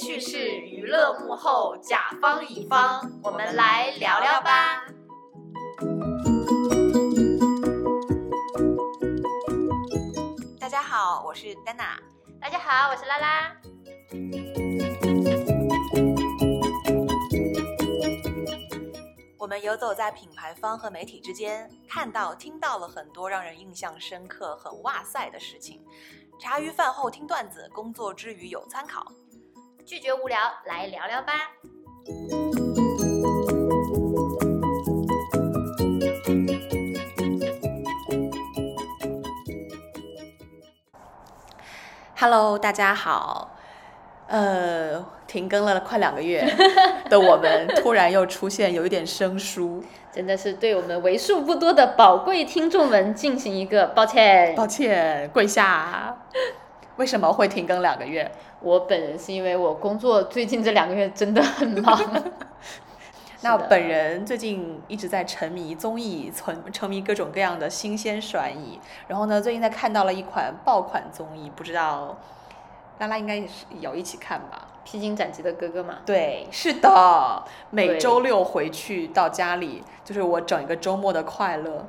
趣事、娱乐幕后、甲方乙方，我们来聊聊吧。大家好，我是丹娜。大家好，我是拉拉。我们游走在品牌方和媒体之间，看到、听到了很多让人印象深刻、很哇塞的事情。茶余饭后听段子，工作之余有参考。拒绝无聊，来聊聊吧。Hello，大家好。呃，停更了快两个月 的我们，突然又出现，有一点生疏。真的是对我们为数不多的宝贵听众们进行一个抱歉。抱歉，跪下。为什么会停更两个月？我本人是因为我工作最近这两个月真的很忙。那本人最近一直在沉迷综艺，沉沉迷各种各样的新鲜甩艺。然后呢，最近在看到了一款爆款综艺，不知道拉拉应该也是有一起看吧？披荆斩棘的哥哥嘛，对，是的，每周六回去到家里，就是我整一个周末的快乐。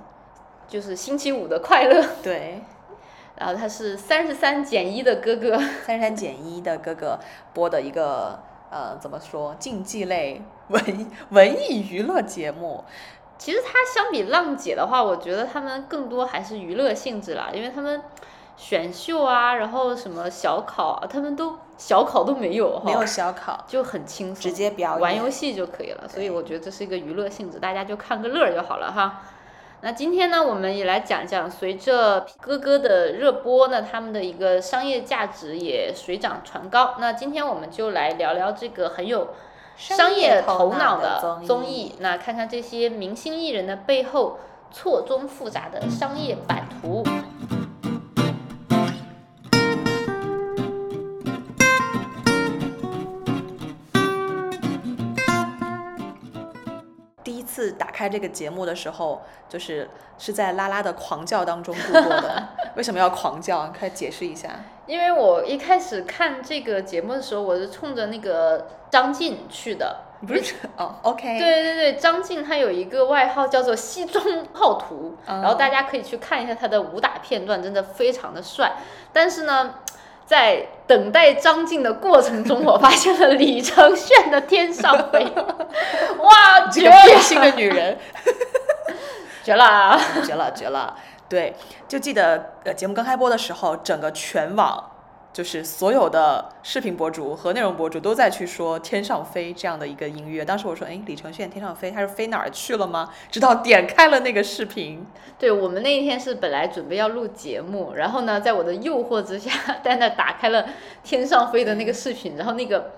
就是星期五的快乐。对，然后他是三十三减一的哥哥，三十三减一的哥哥播的一个呃，怎么说，竞技类文文艺娱乐节目。其实他相比浪姐的话，我觉得他们更多还是娱乐性质啦，因为他们选秀啊，然后什么小考啊，他们都小考都没有哈，没有小考，就很轻松，直接表演玩游戏就可以了。所以我觉得这是一个娱乐性质，大家就看个乐就好了哈。那今天呢，我们也来讲讲，随着哥哥的热播那，他们的一个商业价值也水涨船高。那今天我们就来聊聊这个很有商业头脑的综综艺，那看看这些明星艺人的背后错综复杂的商业版图。次打开这个节目的时候，就是是在拉拉的狂叫当中度过的。为什么要狂叫？快解释一下。因为我一开始看这个节目的时候，我是冲着那个张晋去的。不是哦？OK，对对对，张晋他有一个外号叫做“西装暴徒”，嗯然后大家可以去看一下他的武打片段，真的非常的帅。但是呢，在等待张晋的过程中，我发现了李承铉的《天上飞》，哇，绝了，个变心的女人，绝了啊！绝了绝了！对，就记得呃节目刚开播的时候，整个全网就是所有的视频博主和内容博主都在去说《天上飞》这样的一个音乐。当时我说，哎，李承铉《天上飞》，他是飞哪儿去了吗？直到点开了那个视频，对我们那一天是本来准备要录节目，然后呢，在我的诱惑之下，在那打开了《天上飞》的那个视频，然后那个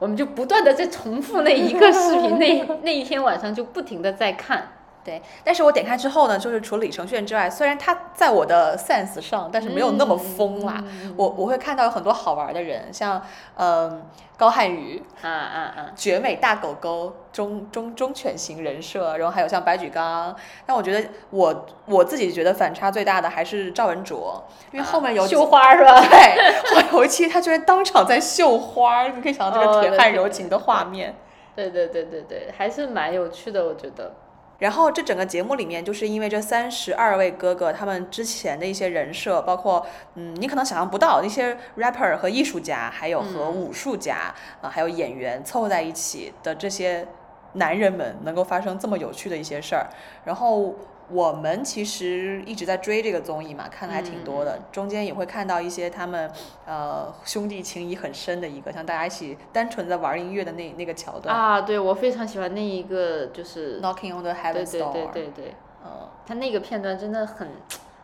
我们就不断的在重复那一个视频，那那一天晚上就不停的在看。对，但是我点开之后呢，就是除了李承铉之外，虽然他在我的 sense 上，但是没有那么疯啦。我我会看到有很多好玩的人，像嗯、高瀚宇、啊啊啊！绝美大狗狗、忠忠忠犬型人设，然后还有像白举纲。但我觉得我我自己觉得反差最大的还是赵文卓，因为后面有几、绣花是吧？对，后面有一期他居然当场在绣花，你可以想到这个铁汉柔情的画面。对对对对对，还是蛮有趣的，我觉得。然后这整个节目里面，就是因为这三十二位哥哥他们之前的一些人设，包括嗯，你可能想象不到那些 rapper 和艺术家，还有和武术家，啊、还有演员凑合在一起的这些男人们，能够发生这么有趣的一些事儿。然后我们其实一直在追这个综艺嘛，看的还挺多的，中间也会看到一些他们呃兄弟情谊很深的一个，像大家一起单纯在玩音乐的那那个桥段、啊，对我非常喜欢那一个，就是，k n o c k i n g on the Heaven's 对 Door，对对对，嗯。他那个片段真的很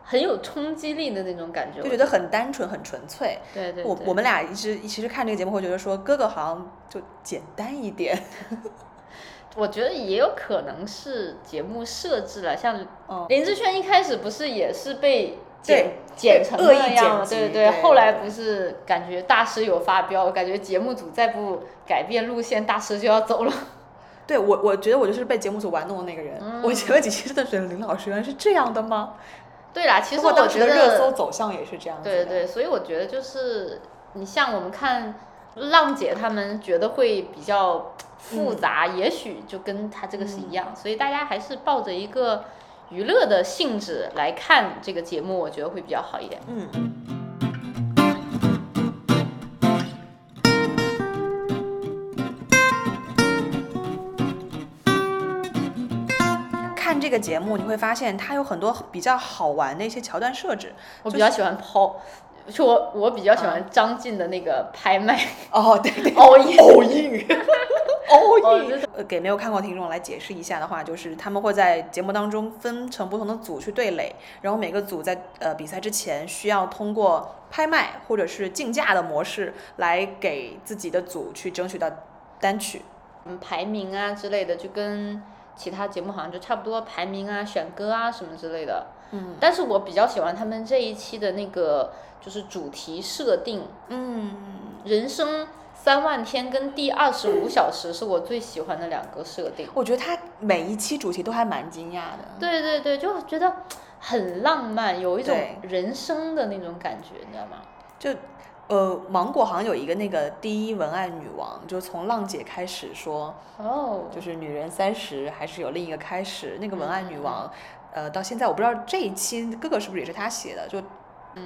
很有冲击力的那种感觉，就觉得很单纯、很纯粹。对对对，我我们俩一直其实看这个节目会觉得说，哥哥好像就简单一点。我觉得也有可能是节目设置了，像嗯，林志炫一开始不是也是被剪剪成那样对对对后来不是感觉大师有发飙，感觉节目组再不改变路线，大师就要走了。对我我觉得我就是被节目组玩弄的那个人。嗯我前面几期真的觉得林老师原来是这样的吗？对啦，其实我觉得热搜走向也是这样。对对，所以我觉得就是你像我们看浪姐他们觉得会比较复杂，也许就跟他这个是一样，所以大家还是抱着一个娱乐的性质来看这个节目，我觉得会比较好一点。嗯。看这个节目，你会发现它有很多比较好玩的一些桥段设置。我比较喜欢抛，就我我比较喜欢张晋的那个拍卖。哦，对对，all in all in all in。呃，给没有看过听众来解释一下的话，就是他们会在节目当中分成不同的组去对垒，然后每个组在呃比赛之前需要通过拍卖或者是竞价的模式来给自己的组去争取到单曲，嗯，排名啊之类的，就跟。其他节目好像就差不多排名啊、选歌啊什么之类的。嗯。但是我比较喜欢他们这一期的那个就是主题设定。嗯。人生三万天跟第二十五小时是我最喜欢的两个设定。我觉得它每一期主题都还蛮惊讶的。对对对，就觉得很浪漫，有一种人生的那种感觉，你知道吗？就。呃，芒果好像有一个那个第一文案女王，就从浪姐开始说，哦，就是女人三十还是有另一个开始。那个文案女王，呃，到现在我不知道这一期哥哥是不是也是她写的，就。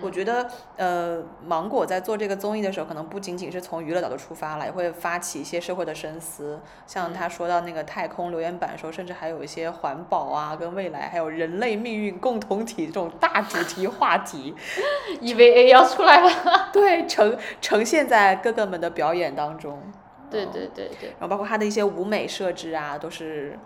我觉得，呃，芒果在做这个综艺的时候，可能不仅仅是从娱乐角度出发了，也会发起一些社会的深思。像他说到那个太空留言板的时候，甚至还有一些环保啊、跟未来，还有人类命运共同体这种大主题话题。EVA 要出来了。对，呈呈现在哥哥们的表演当中。对对对对。然后包括他的一些舞美设置啊，都是。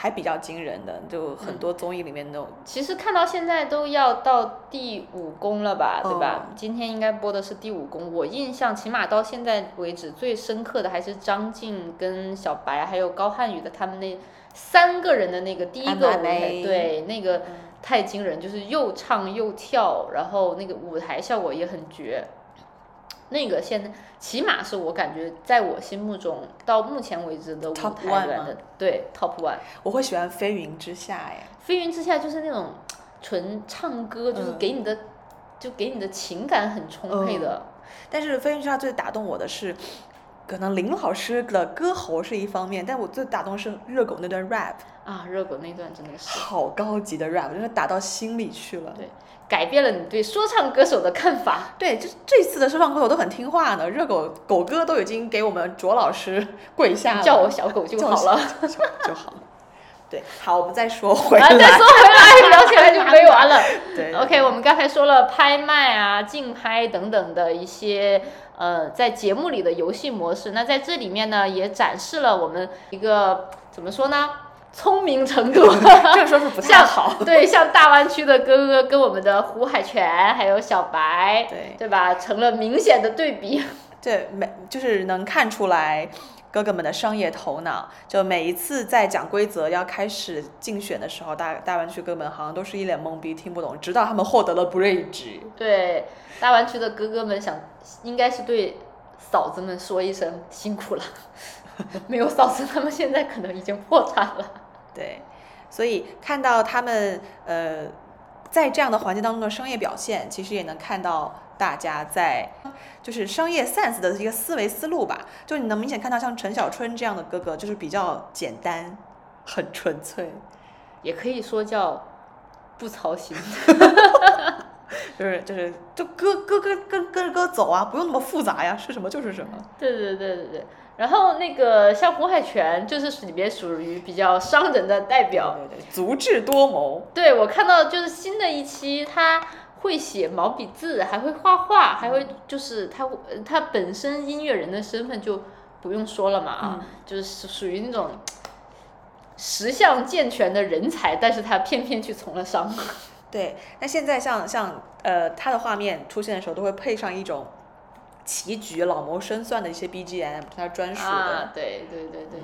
还比较惊人的，就很多综艺里面那种。其实看到现在都要到第五宫了吧，对吧？今天应该播的是第五宫。我印象起码到现在为止最深刻的还是张晋跟小白还有高瀚宇的他们那三个人的那个第一个舞台，对，那个太惊人，就是又唱又跳，然后那个舞台效果也很绝。那个现在起码是我感觉，在我心目中到目前为止的舞台端的对 top one，我会喜欢飞云之下呀。飞云之下就是那种纯唱歌，就是给你的，就给你的情感很充沛的。但是飞云之下最打动我的是，可能林老师的歌喉是一方面，但我最打动是热狗那段 rap 啊，热狗那段真的是好高级的 rap，真的打到心里去了。对。改变了你对说唱歌手的看法。对，这这次的说唱歌手都很听话呢。热狗狗哥都已经给我们卓老师 跪下了，叫我小狗就好了，就好。对，好，我们再说 回来，再说回来，聊起来就没完了。对，OK，我们刚才说了拍卖啊、竞拍等等的一些呃，在节目里的游戏模式。那在这里面呢，也展示了我们一个怎么说呢？聪明程度 这说是不太好。对，像大湾区的哥哥跟我们的胡海泉还有小白，对对吧，成了明显的对比。对，没就是能看出来哥哥们的商业头脑。就每一次在讲规则要开始竞选的时候，大大湾区哥们好像都是一脸懵逼，听不懂。直到他们获得了 bridge。对，大湾区的哥哥们想，应该是对嫂子们说一声辛苦了。没有嫂子，他们现在可能已经破产了。对，所以看到他们呃，在这样的环境当中的商业表现，其实也能看到大家在就是商业 sense 的一个思维思路吧。就你能明显看到，像陈小春这样的哥哥，就是比较简单，很纯粹，也可以说叫不操心。就是就是就哥哥哥跟跟着哥走啊，不用那么复杂呀，是什么就是什么。对对对对对。然后那个像胡海泉，就是里面属于比较商人的代表，对对，足智多谋。对我看到就是新的一期，他会写毛笔字，还会画画，还会就是他他本身音乐人的身份就不用说了嘛啊，就是属于那种十项健全的人才，但是他偏偏去从了商。对，那现在像像呃他的画面出现的时候，都会配上一种。棋局、老谋深算的一些 BGM，他专属的。啊，对对对对。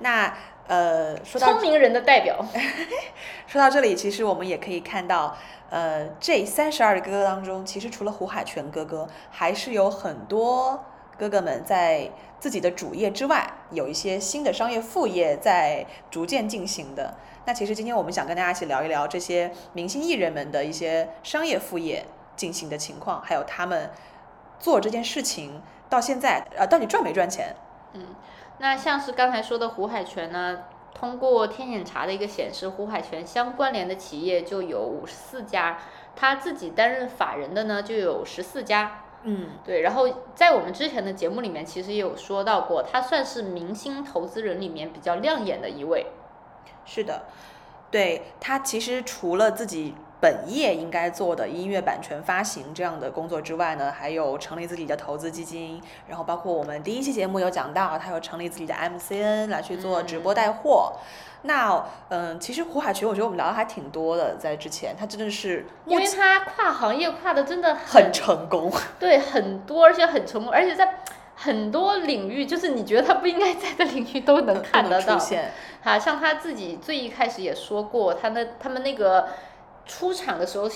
那呃，说到聪明人的代表。说到这里，其实我们也可以看到，呃，这三十二个哥哥当中，其实除了胡海泉哥哥，还是有很多哥哥们在自己的主业之外，有一些新的商业副业在逐渐进行的。那其实今天我们想跟大家一起聊一聊这些明星艺人们的一些商业副业进行的情况，还有他们。做这件事情到现在，呃，到底赚没赚钱？嗯，那像是刚才说的胡海泉呢，通过天眼查的一个显示，胡海泉相关联的企业就有五十四家，他自己担任法人的呢就有十四家。嗯，对，然后在我们之前的节目里面，其实也有说到过，他算是明星投资人里面比较亮眼的一位。是的，对他其实除了自己本业应该做的音乐版权发行这样的工作之外呢，还有成立自己的投资基金，然后包括我们第一期节目有讲到，他有成立自己的 MCN 来去做直播带货。那嗯，其实胡海泉，我觉得我们聊的还挺多的，在之前他真的是因为他跨行业跨的真的很成功，对，很多而且很成功，而且在很多领域，就是你觉得他不应该在的领域都能看得到。出现。啊，像他自己最一开始也说过，他那他们那个出厂的时候，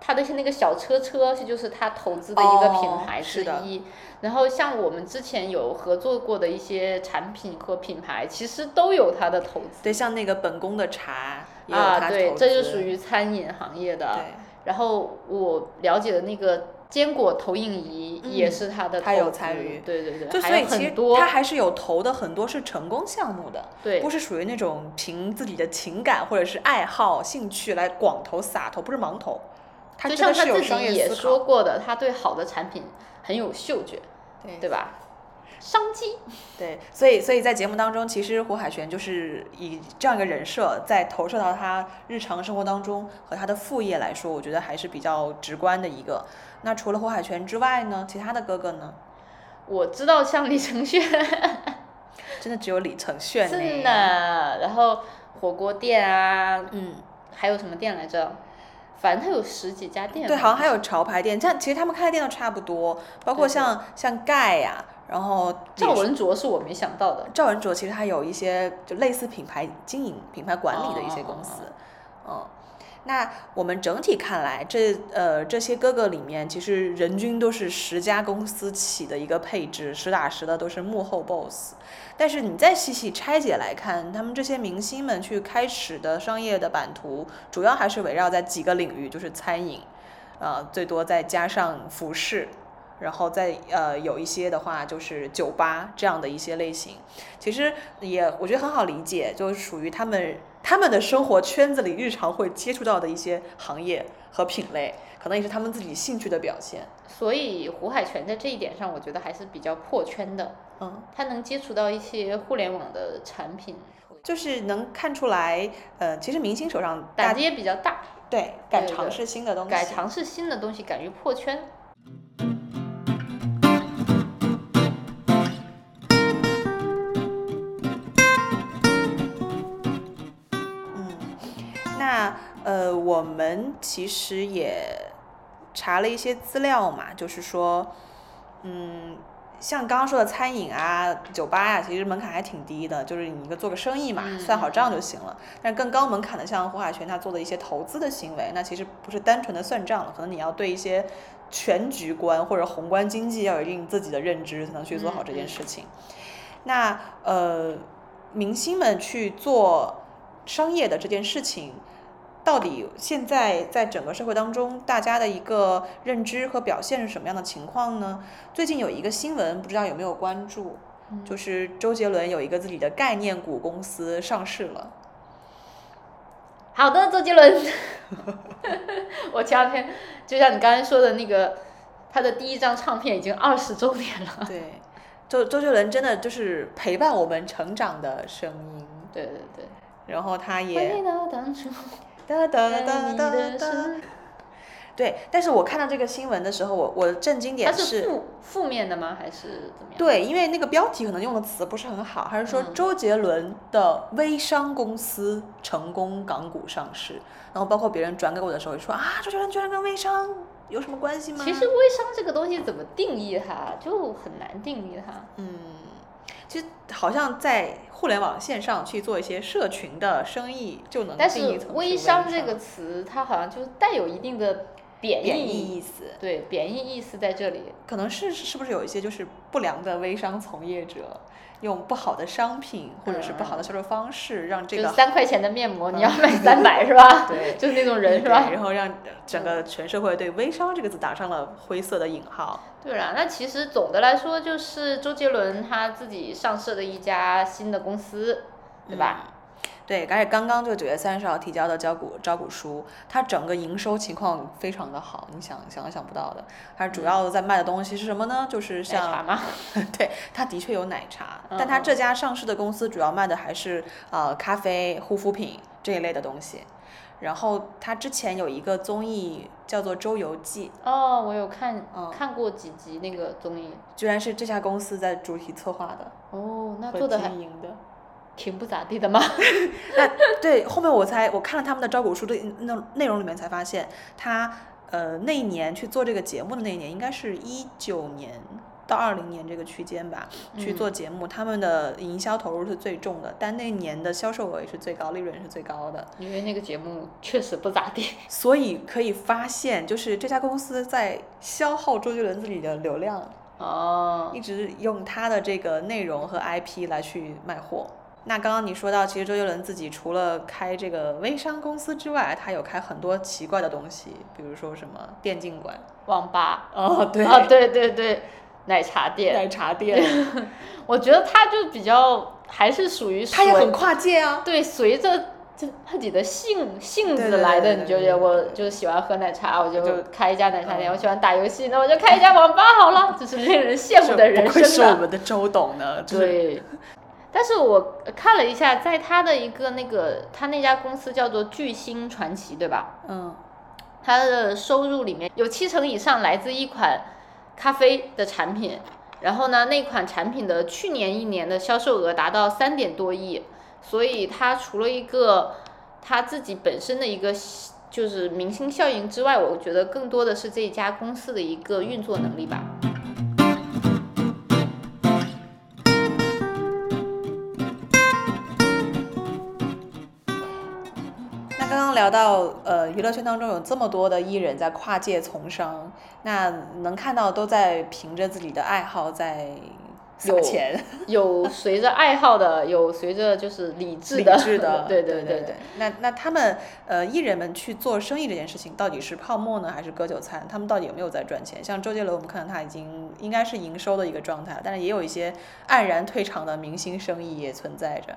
他的那个小车车，这就是他投资的一个品牌之一。然后像我们之前有合作过的一些产品和品牌，其实都有他的投资。对，像那个本宫的茶啊，对，这就属于餐饮行业的。对。然后我了解的那个坚果投影仪也是他的，他有参与。对对对。就所以其实他还是有投的很多是成功项目的，对，不是属于那种凭自己的情感或者是爱好兴趣来广投撒投，不是盲投。就像他自己也说过的，他对好的产品很有嗅觉。对吧？商机。对，所以所以在节目当中，其实胡海泉就是以这样一个人设，在投射到他日常生活当中和他的副业来说，我觉得还是比较直观的一个。那除了胡海泉之外呢，其他的哥哥呢？我知道像李承铉，真的只有李承铉真的。然后火锅店啊，嗯，还有什么店来着？反正他有十几家店，对，好像还有潮牌店，像其实他们开的店都差不多，包括像像盖呀，然后赵文卓是我没想到的，赵文卓其实他有一些就类似品牌经营、品牌管理的一些公司，嗯。那我们整体看来，这呃这些哥哥里面，其实人均都是十家公司起的一个配置，实打实的都是幕后 boss。但是你再细细拆解来看，他们这些明星们去开始的商业的版图，主要还是围绕在几个领域，就是餐饮，呃，最多再加上服饰。然后再呃有一些的话就是酒吧这样的一些类型，其实也我觉得很好理解，就是属于他们他们的生活圈子里日常会接触到的一些行业和品类，可能也是他们自己兴趣的表现。所以胡海泉在这一点上，我觉得还是比较破圈的。嗯，他能接触到一些互联网的产品，就是能看出来，呃，其实明星手上胆子也比较大，对，敢尝试新的东西，敢尝试新的东西，敢于破圈。我们其实也查了一些资料嘛，就是说，嗯，像刚刚说的餐饮啊、酒吧呀，其实门槛还挺低的，就是你一个做个生意嘛，算好账就行了。但更高门槛的，像胡海泉他做的一些投资的行为，那其实不是单纯的算账了，可能你要对一些全局观或者宏观经济要有一定自己的认知，才能去做好这件事情。那呃，明星们去做商业的这件事情。到底现在在整个社会当中，大家的一个认知和表现是什么样的情况呢？最近有一个新闻，不知道有没有关注，就是周杰伦有一个自己的概念股公司上市了。好的，周杰伦，我前两天就像你刚才说的那个，他的第一张唱片已经二十周年了。对，周周杰伦真的就是陪伴我们成长的声音。对对对，然后他也。哒哒哒哒哒。对，但是我看到这个新闻的时候，我我的震惊点是负负面的吗？还是怎么样？对，因为那个标题可能用的词不是很好，还是说周杰伦的微商公司成功港股上市，然后包括别人转给我的时候说啊，周杰伦居然跟微商有什么关系吗？其实微商这个东西怎么定义它，就很难定义它。嗯，其实好像在。互联网线上去做一些社群的生意，就能但是微商这个词，它好像就带有一定的贬贬义义意思。对贬义意思在这里。可能是是不是有一些就是不良的微商从业者，用不好的商品或者是不好的销售方式，让这个三块钱的面膜，你要卖三百是吧？对 就是那种人是吧？然后让整个全社会对微商这个字打上了灰色的引号。对啦，那其实总的来说就是周杰伦他自己上市的一家新的公司，对吧？对，而且刚刚就九月三十号提交的招股招股书，它整个营收情况非常的好，你想想都想不到的。它主要在卖的东西是什么呢？就是奶茶像，吗？对，它的确有奶茶，嗯但它这家上市的公司主要卖的还是呃咖啡、护肤品这一类的东西。然后它之前有一个综艺叫做《周游记哦，我有看、嗯看过几集那个综艺。》，居然是这家公司在主题策划的哦，那做的还经营的。挺不咋地的嘛。那对后面我才我看了他们的招股书的那内容里面才发现，他呃那一年去做这个节目的那一年，应该是一九年到二零年这个区间吧，去做节目，他们的营销投入是最重的，但那一年的销售额也是最高，利润是最高的，因为那个节目确实不咋地。所以可以发现，就是这家公司在消耗周杰伦自己的流量，哦，一直用他的这个内容和 IP 来去卖货。那刚刚你说到，其实周杰伦自己除了开这个微商公司之外，他有开很多奇怪的东西，比如说什么电竞馆，网吧。哦，对啊，对对对，奶茶店。奶茶店，我觉得他就比较还是属于他也很跨界啊。对，随着就自己的性性子来的，你就觉得我就喜欢喝奶茶，我就就开一家奶茶店；嗯我喜欢打游戏，那我就开一家网吧好了。这是令人羡慕的人不愧是我！们的周董呢，对。但是我看了一下，在他的一个那个，他那家公司叫做巨星传奇，对吧？嗯，他的收入里面有七成以上来自一款咖啡的产品，然后呢，那款产品的去年一年的销售额达到三点多亿，所以他除了一个他自己本身的一个就是明星效应之外，我觉得更多的是这家公司的一个运作能力吧。聊到，呃，娱乐圈当中有这么多的艺人在跨界从商，那能看到都在凭着自己的爱好在有钱，有随着爱好的，有随着就是理智理的，智的，对对对对。那那他们呃艺人们去做生意这件事情，到底是泡沫呢，还是割韭菜？他们到底有没有在赚钱？像周杰伦，我们看到他已经应该是营收的一个状态，但是也有一些黯然退场的明星生意也存在着。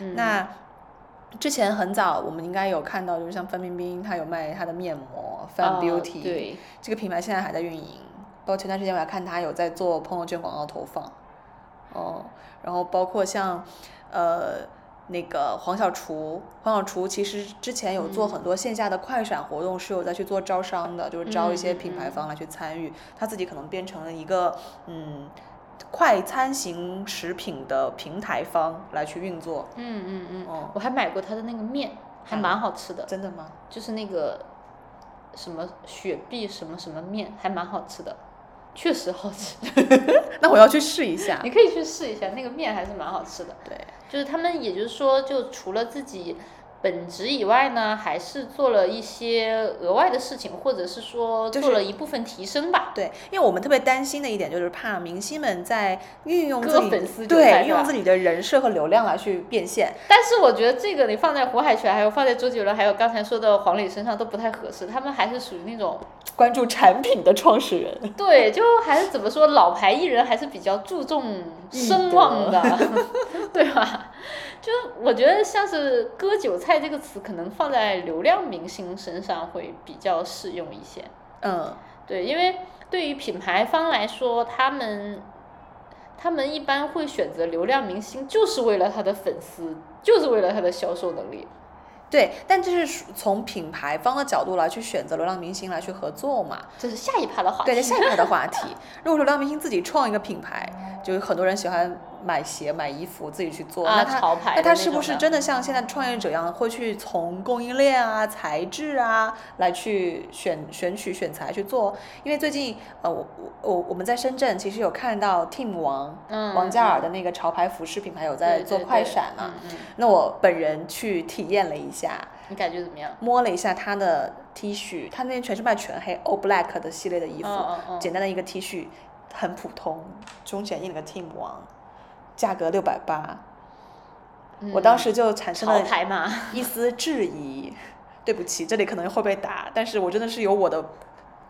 嗯那之前很早，我们应该有看到，就是像范冰冰，她有卖她的面膜 Fan 哦 Beauty，、对，这个品牌现在还在运营。包括前段时间我还看她有在做朋友圈广告投放，哦，然后包括像呃那个黄小厨，黄小厨其实之前有做很多线下的快闪活动，是有在去做招商的，就是招一些品牌嗯。方来去参与，他自己可能变成了一个嗯快餐型食品的平台方来去运作。嗯嗯嗯，哦，我还买过他的那个面，还啊蛮好吃的。真的吗？就是那个什么雪碧什么什么面，还蛮好吃的，确实好吃。那我要去试一下。你可以去试一下，那个面还是蛮好吃的。对，就是他们，也就是说，就除了自己本职以外呢，还是做了一些额外的事情，或者是说做了一部分提升吧。对，因为我们特别担心的一点就是怕明星们在运用自己粉丝对运用自己的人设和流量来去变现。但是我觉得这个你放在胡海泉，还有放在周杰伦，还有刚才说的黄磊身上都不太合适，他们还是属于那种 关注产品的创始人，对，就还是怎么说，老牌艺人还是比较注重声望的，对吧？就我觉得像是“割韭菜”这个词，可能放在流量明星身上会比较适用一些。嗯，对，因为对于品牌方来说，他们他们一般会选择流量明星，就是为了他的粉丝，就是为了他的销售能力。对，但这是从品牌方的角度来去选择流量明星来去合作嘛？这是下一趴的话题。对，下一趴的话 题。如果说流量明星自己创一个品牌，就是很多人喜欢买鞋、买衣服，自己去做，啊，那他潮牌的那他是不是真的像现在创业者一样，会去从供应链啊、材质啊来去选选取选材去做？因为最近呃，我我我我们在深圳其实有看到 Team 王、嗯王嘉尔的那个潮牌服饰品牌有在做对对对快闪嘛，嗯嗯那我本人去体验了一下，你感觉怎么样？摸了一下他的 T 恤，他那边全是卖全黑 All Black 的系列的衣服，嗯嗯嗯简单的一个 T 恤，很普通，中间印了个 Team 王，价格六百八，我当时就产生了，一丝质疑。对不起，这里可能会被打，但是我真的是有我的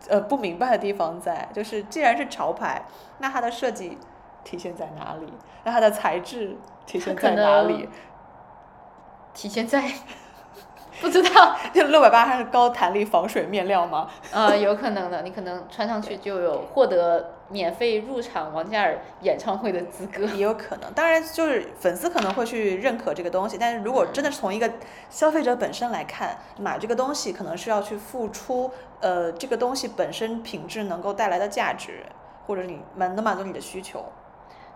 呃不明白的地方在，就是既然是潮牌，那它的设计体现在哪里？那它的材质体现在哪里？体现在不知道，就 六百八它是高弹力防水面料吗？呃，有可能的，你可能穿上去就有获得免费入场王嘉尔演唱会的资格。也有可能，当然就是粉丝可能会去认可这个东西，但是如果真的是从一个消费者本身来看，买这个东西可能是要去付出，呃，这个东西本身品质能够带来的价值，或者是你满能满足你的需求。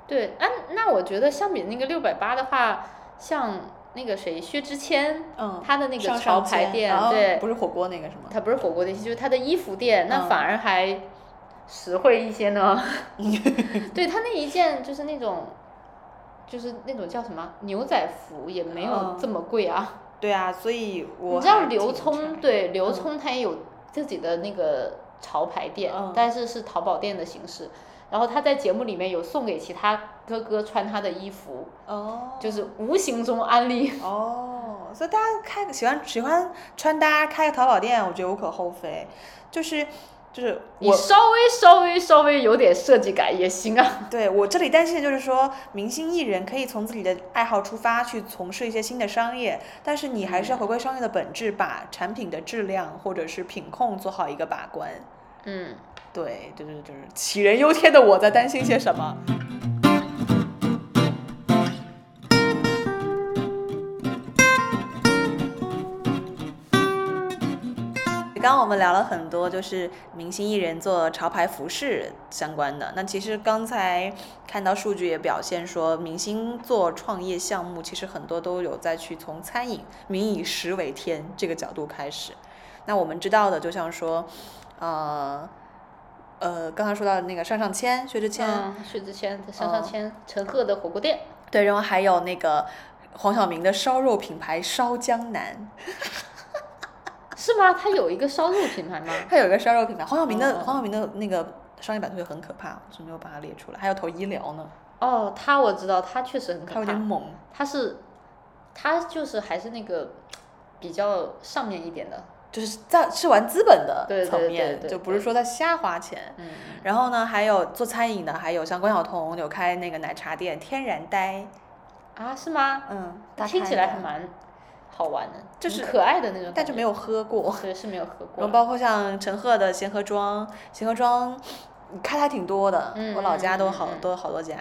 对，啊，那我觉得相比那个六百八的话，像那个谁薛之谦，嗯，他的那个潮牌店，哦对，不是火锅那个什么？他不是火锅店，就是他的衣服店，那嗯反而还实惠一些呢。对他那一件就是那种，就是那种叫什么牛仔服，也没有嗯这么贵啊。对啊，所以我你知道刘聪对刘嗯聪他也有自己的那个潮牌店，嗯但是是淘宝店的形式。然后他在节目里面有送给其他哥哥穿他的衣服，哦，就是无形中安利。哦，所以大家开个喜欢喜欢穿搭，开个淘宝店，我觉得无可厚非。就是就是我你稍微稍微稍微有点设计感也行啊。对我这里担心的就是说，明星艺人可以从自己的爱好出发去从事一些新的商业，但是你还是要回归商业的本质，把产品的质量或者是品控做好一个把关。嗯，对，就是就是杞人忧天的我在担心些什么。刚刚我们聊了很多，就是明星艺人做潮牌服饰相关的。那其实刚才看到数据也表现说，明星做创业项目，其实很多都有在去从餐饮“民以食为天”这个角度开始。那我们知道的，就像说，呃，呃，刚刚说到的那个上上签、薛之谦，嗯，薛之谦、上上嗯签、陈赫的火锅店，对，然后还有那个黄晓明的烧肉品牌烧江南，是吗？他有一个烧肉品牌吗？他有一个烧肉品牌，黄晓明的、哦黄晓明的那个商业版图也很可怕，我是没有把它列出来，还有投医疗呢，哦，他我知道，他确实很可怕。他有点猛，他是，他就是还是那个比较上面一点的，就是在是玩资本的层面，就不是说在瞎花钱。嗯，然后呢，还有做餐饮的，还有像关晓彤有开那个奶茶店天然呆，啊，是吗？嗯，听起来还蛮好玩的，就是可爱的那种，但就没有喝过。对，是没有喝过包括像陈赫的贤合庄，贤合庄开的还挺多的，嗯我老家都好、多好多家。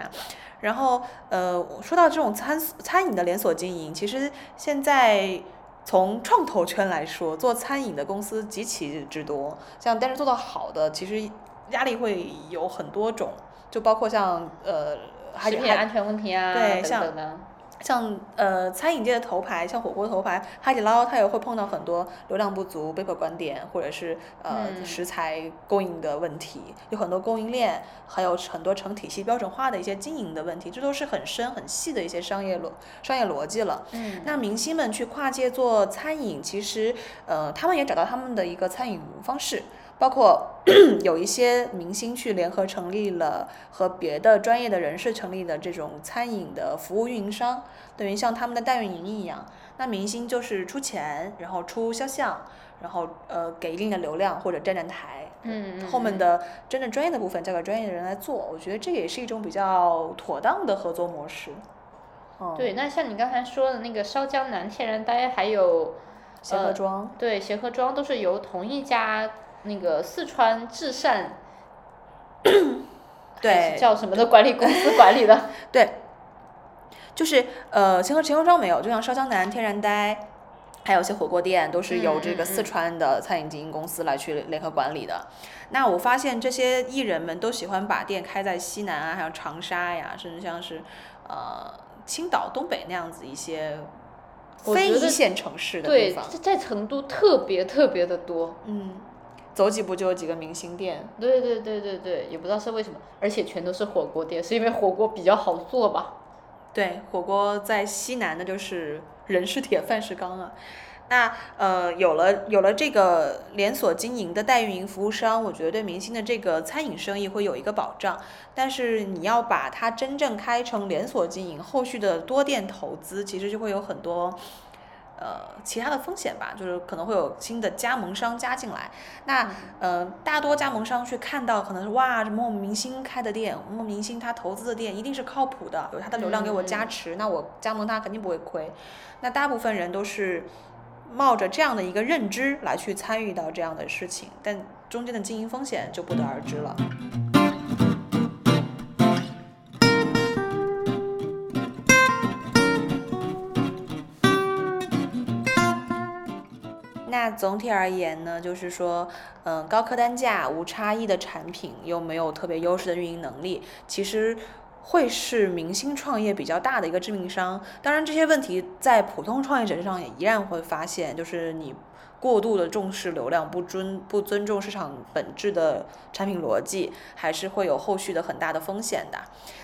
然后呃，说到这种餐餐饮的连锁经营，其实现在从创投圈来说，做餐饮的公司极其之多。像但是做到好的，其实压力会有很多种，就包括像呃，还有还食品安全问题啊，等对像等的。像呃餐饮界的头牌，像火锅头牌，海底捞它也会碰到很多流量不足、被迫关店，或者是呃、嗯食材供应的问题，有很多供应链，还有很多成体系标准化的一些经营的问题，这都是很深很细的一些商业逻商业逻辑了。嗯，那明星们去跨界做餐饮，其实呃他们也找到他们的一个餐饮方式。包括 有一些明星去联合成立了和别的专业的人士成立的这种餐饮的服务运营商，等于像他们的代运营一样。那明星就是出钱，然后出肖像，然后呃给一定的流量或者站站台，嗯嗯后面的真正专业的部分交给专业的人来做。我觉得这也是一种比较妥当的合作模式。嗯，对，那像你刚才说的那个烧江南天然呆，还有协和庄。对协和庄，都是由同一家那个四川至善 对叫什么的管理公司管理的。对，就是呃，秦和秦和庄没有，就像烧江南、天然呆，还有一些火锅店，都是由这个四川的餐饮经营公司来去联合管理的。那我发现这些艺人们都喜欢把店开在西南啊，还有长沙呀，甚至像是呃青岛、东北那样子一些非一线城市的地对，方。在在成都特别特别的多。嗯，走几步就有几个明星店。对对对对对，也不知道是为什么，而且全都是火锅店，是因为火锅比较好做吧？对，火锅在西南那就是人是铁，饭是钢啊。那呃，有了有了这个连锁经营的代运营服务商，我觉得对明星的这个餐饮生意会有一个保障。但是你要把它真正开成连锁经营，后续的多店投资，其实就会有很多。呃，其他的风险吧，就是可能会有新的加盟商加进来。那呃，大多加盟商去看到可能是哇，什么某明星开的店，某明星他投资的店一定是靠谱的，有他的流量给我加持，那我加盟他肯定不会亏。那大部分人都是冒着这样的一个认知来去参与到这样的事情，但中间的经营风险就不得而知了。那总体而言呢，就是说，嗯，高客单价、无差异的产品，又没有特别优势的运营能力，其实会是明星创业比较大的一个致命伤。当然，这些问题在普通创业者身上也依然会发现，就是你过度的重视流量，不尊不尊重市场本质的产品逻辑，还是会有后续的很大的风险的。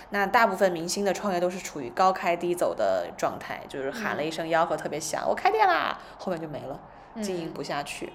那大部分明星的创业都是处于高开低走的状态，就是喊了一声吆喝特别响，我开店啦，后面就没了。经营不下去，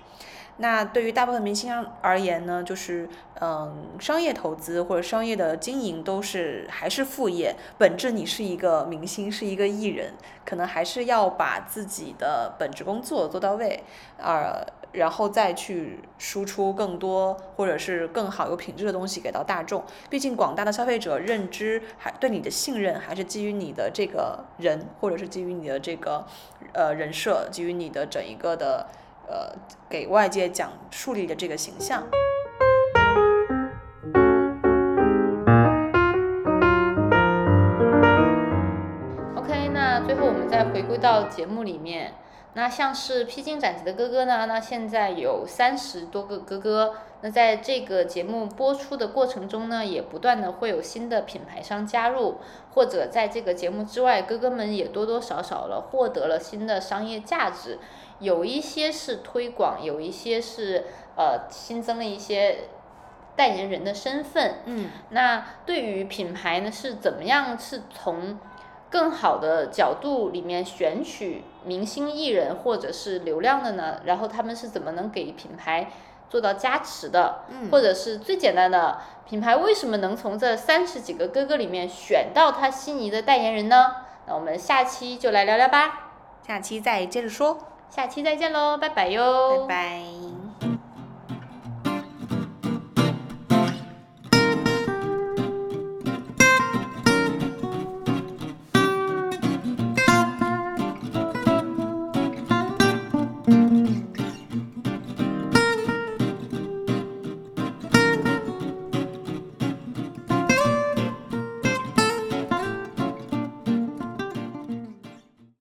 那对于大部分明星而言呢，就是嗯，商业投资或者商业的经营都是还是副业，本质你是一个明星，是一个艺人，可能还是要把自己的本职工作做到位，呃，然后再去输出更多或者是更好有品质的东西给到大众。毕竟广大的消费者认知还对你的信任还是基于你的这个人，或者是基于你的这个呃人设，基于你的整一个的呃给外界讲树立的这个形象。OK，那最后我们再回归到节目里面。那像是披荆斩棘的哥哥呢？那现在有三十多个哥哥。那在这个节目播出的过程中呢，也不断的会有新的品牌商加入，或者在这个节目之外，哥哥们也多多少少了获得了新的商业价值。有一些是推广，有一些是呃新增了一些代言人的身份。嗯，那对于品牌呢，是怎么样是从？更好的角度里面选取明星艺人或者是流量的呢？然后他们是怎么能给品牌做到加持的？嗯，或者是最简单的品牌为什么能从这三十几个哥哥里面选到他心仪的代言人呢？那我们下期就来聊聊吧。下期再接着说。下期再见喽，拜拜哟。拜拜。